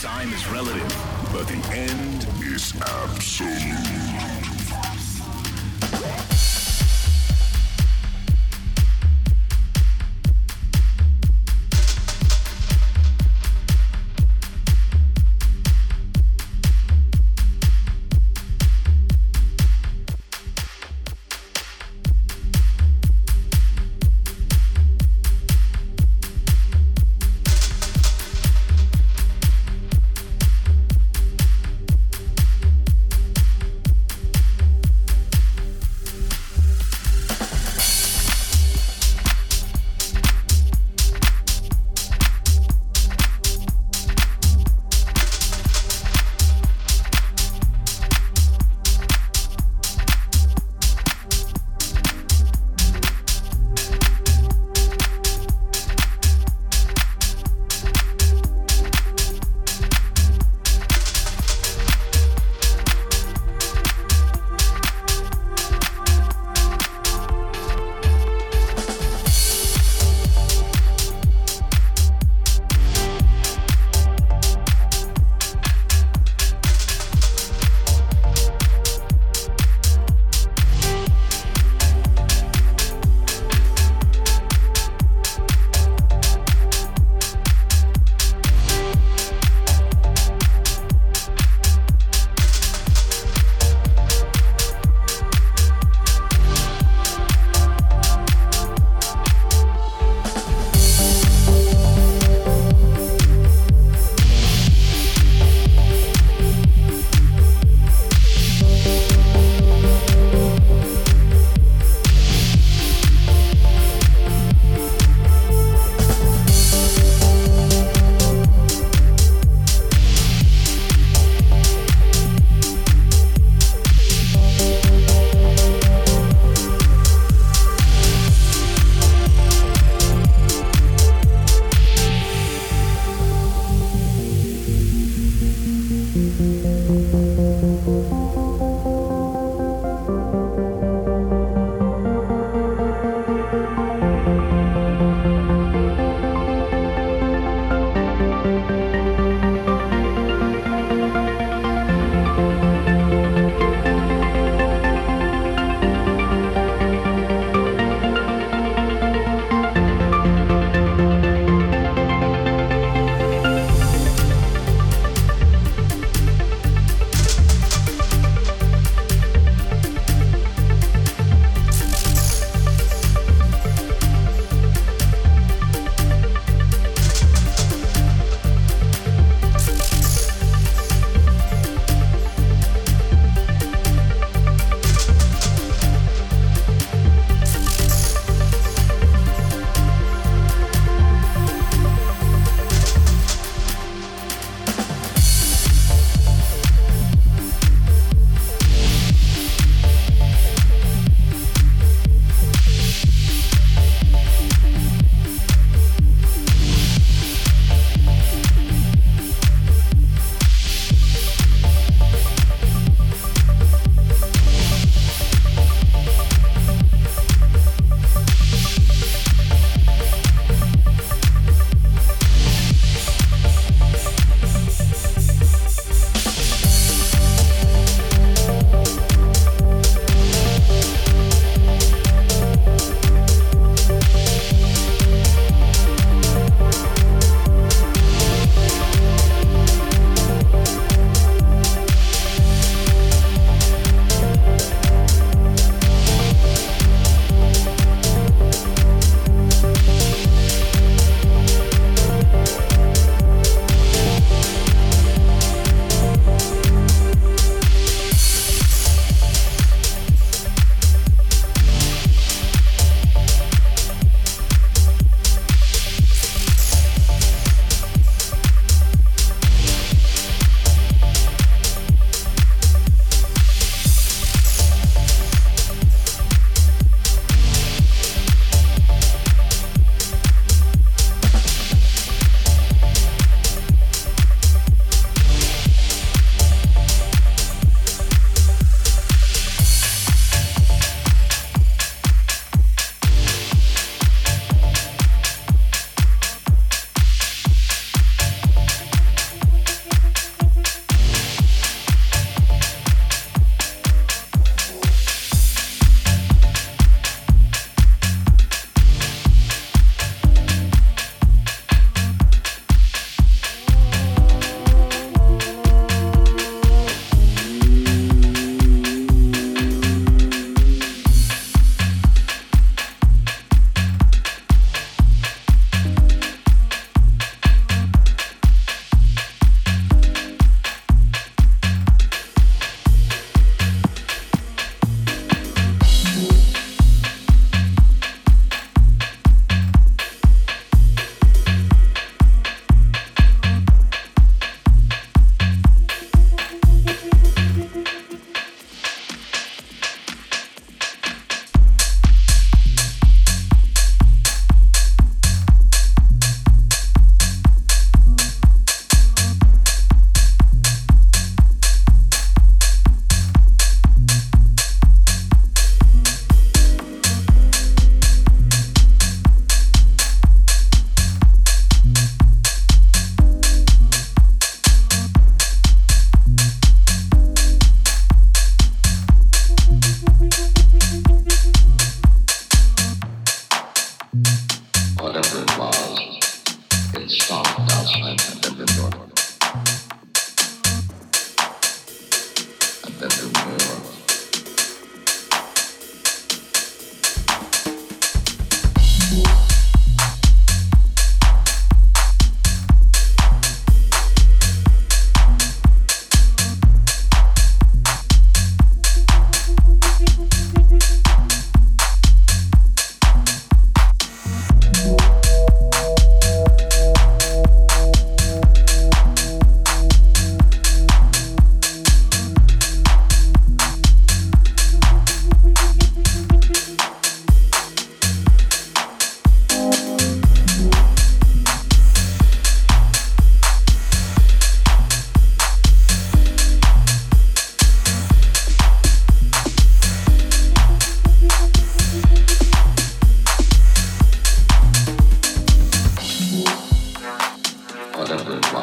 Time is relative, but the end is absolute.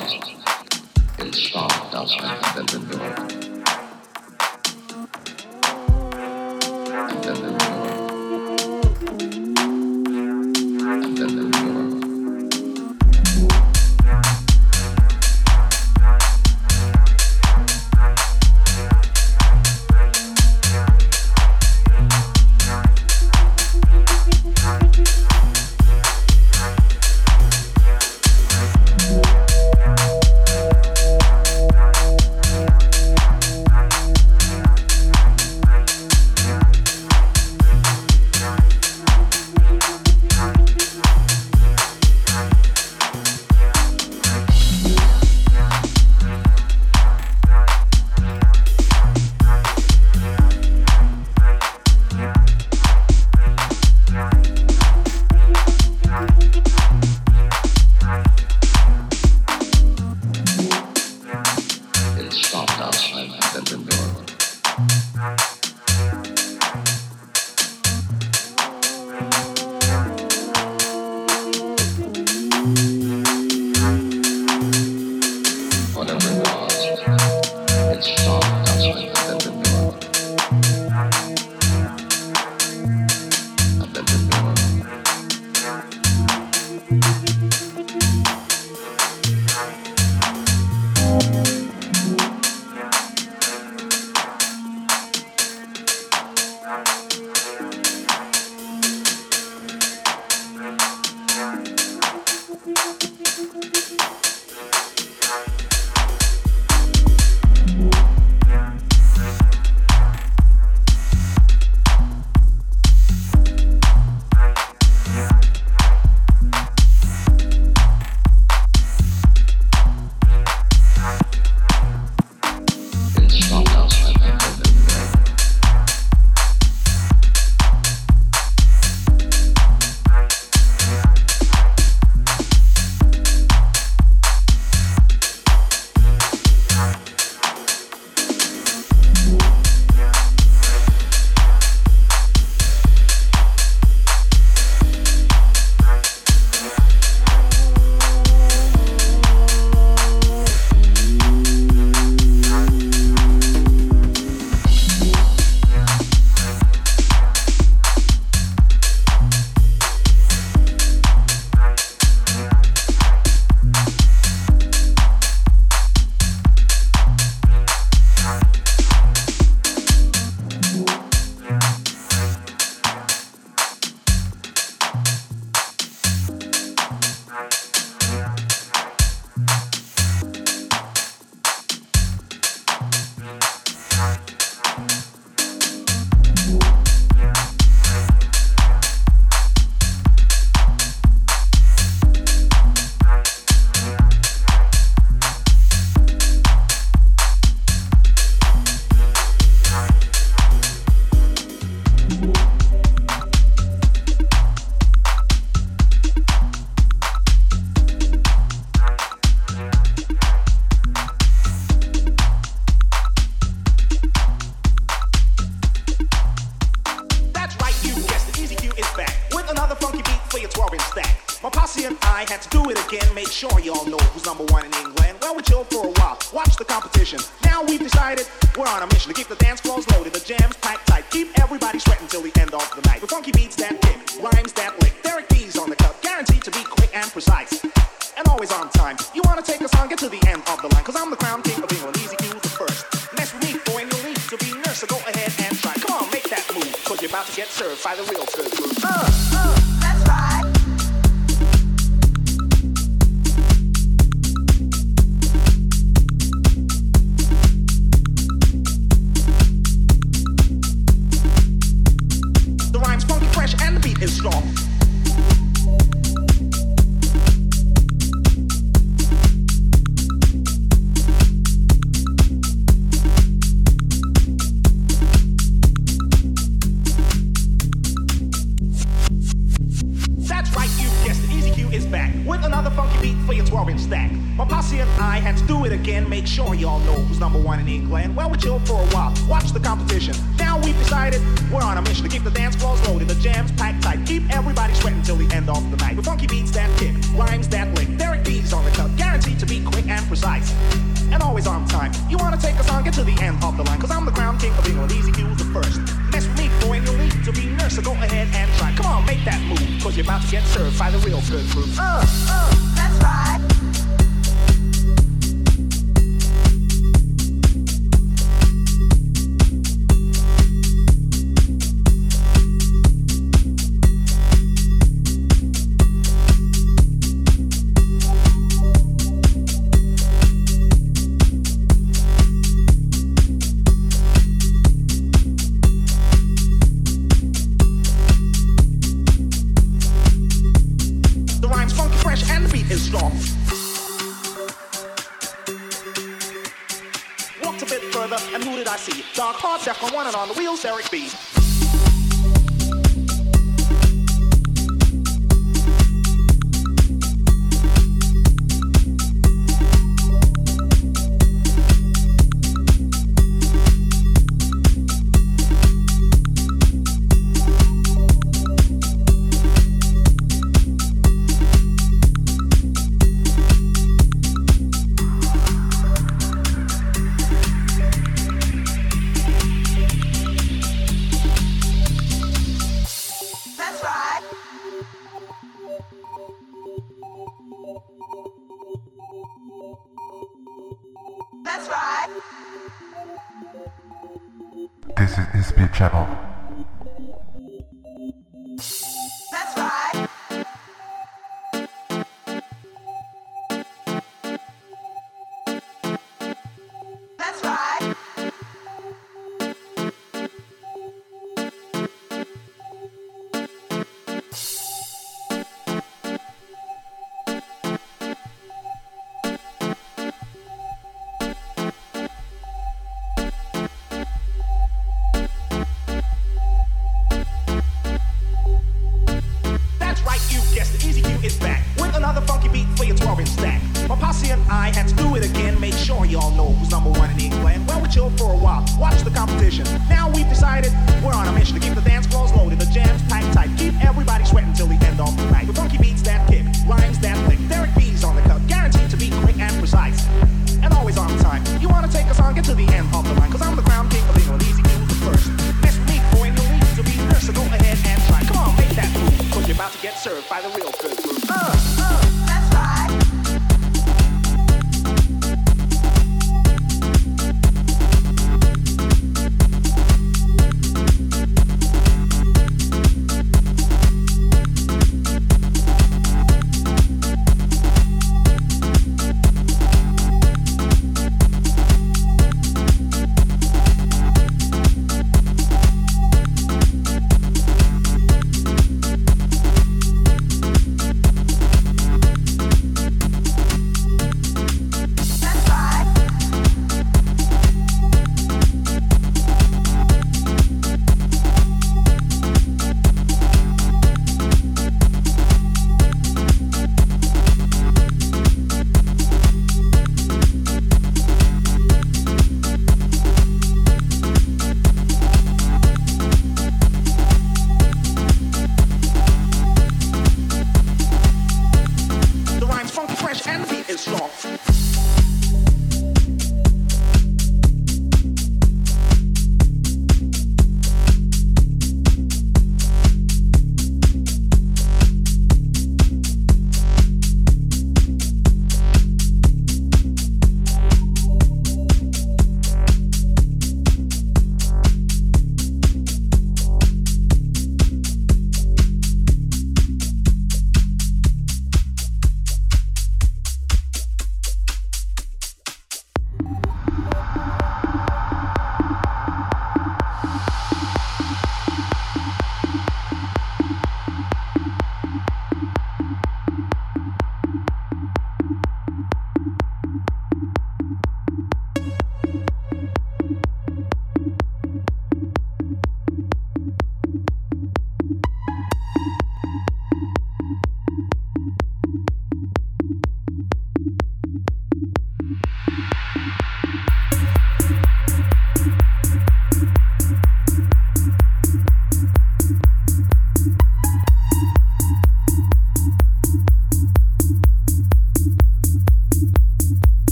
stars. It is far outside the door. You wanna take a song, get to the end of the line. Cause I'm the crown king of England. Easy Q the first. Mess with me, boy, don't need to be nervous. Go ahead and try. Come on, make that move, cause you'll leave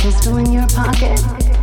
pistol in your pocket?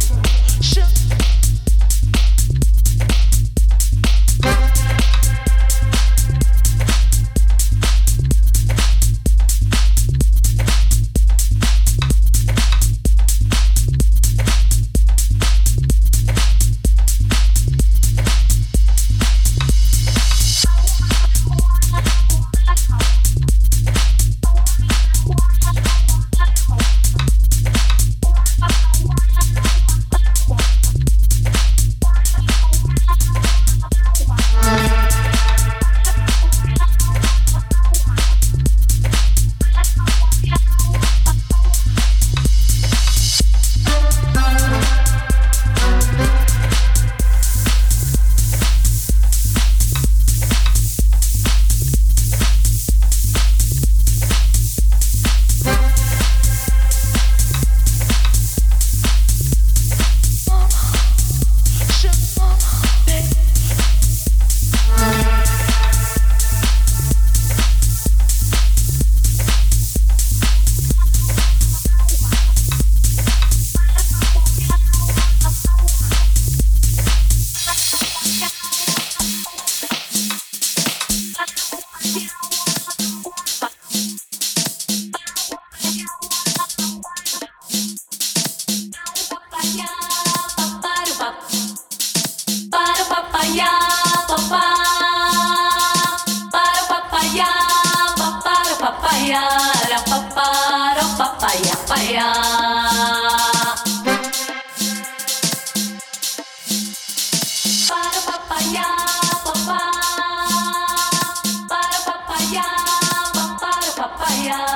야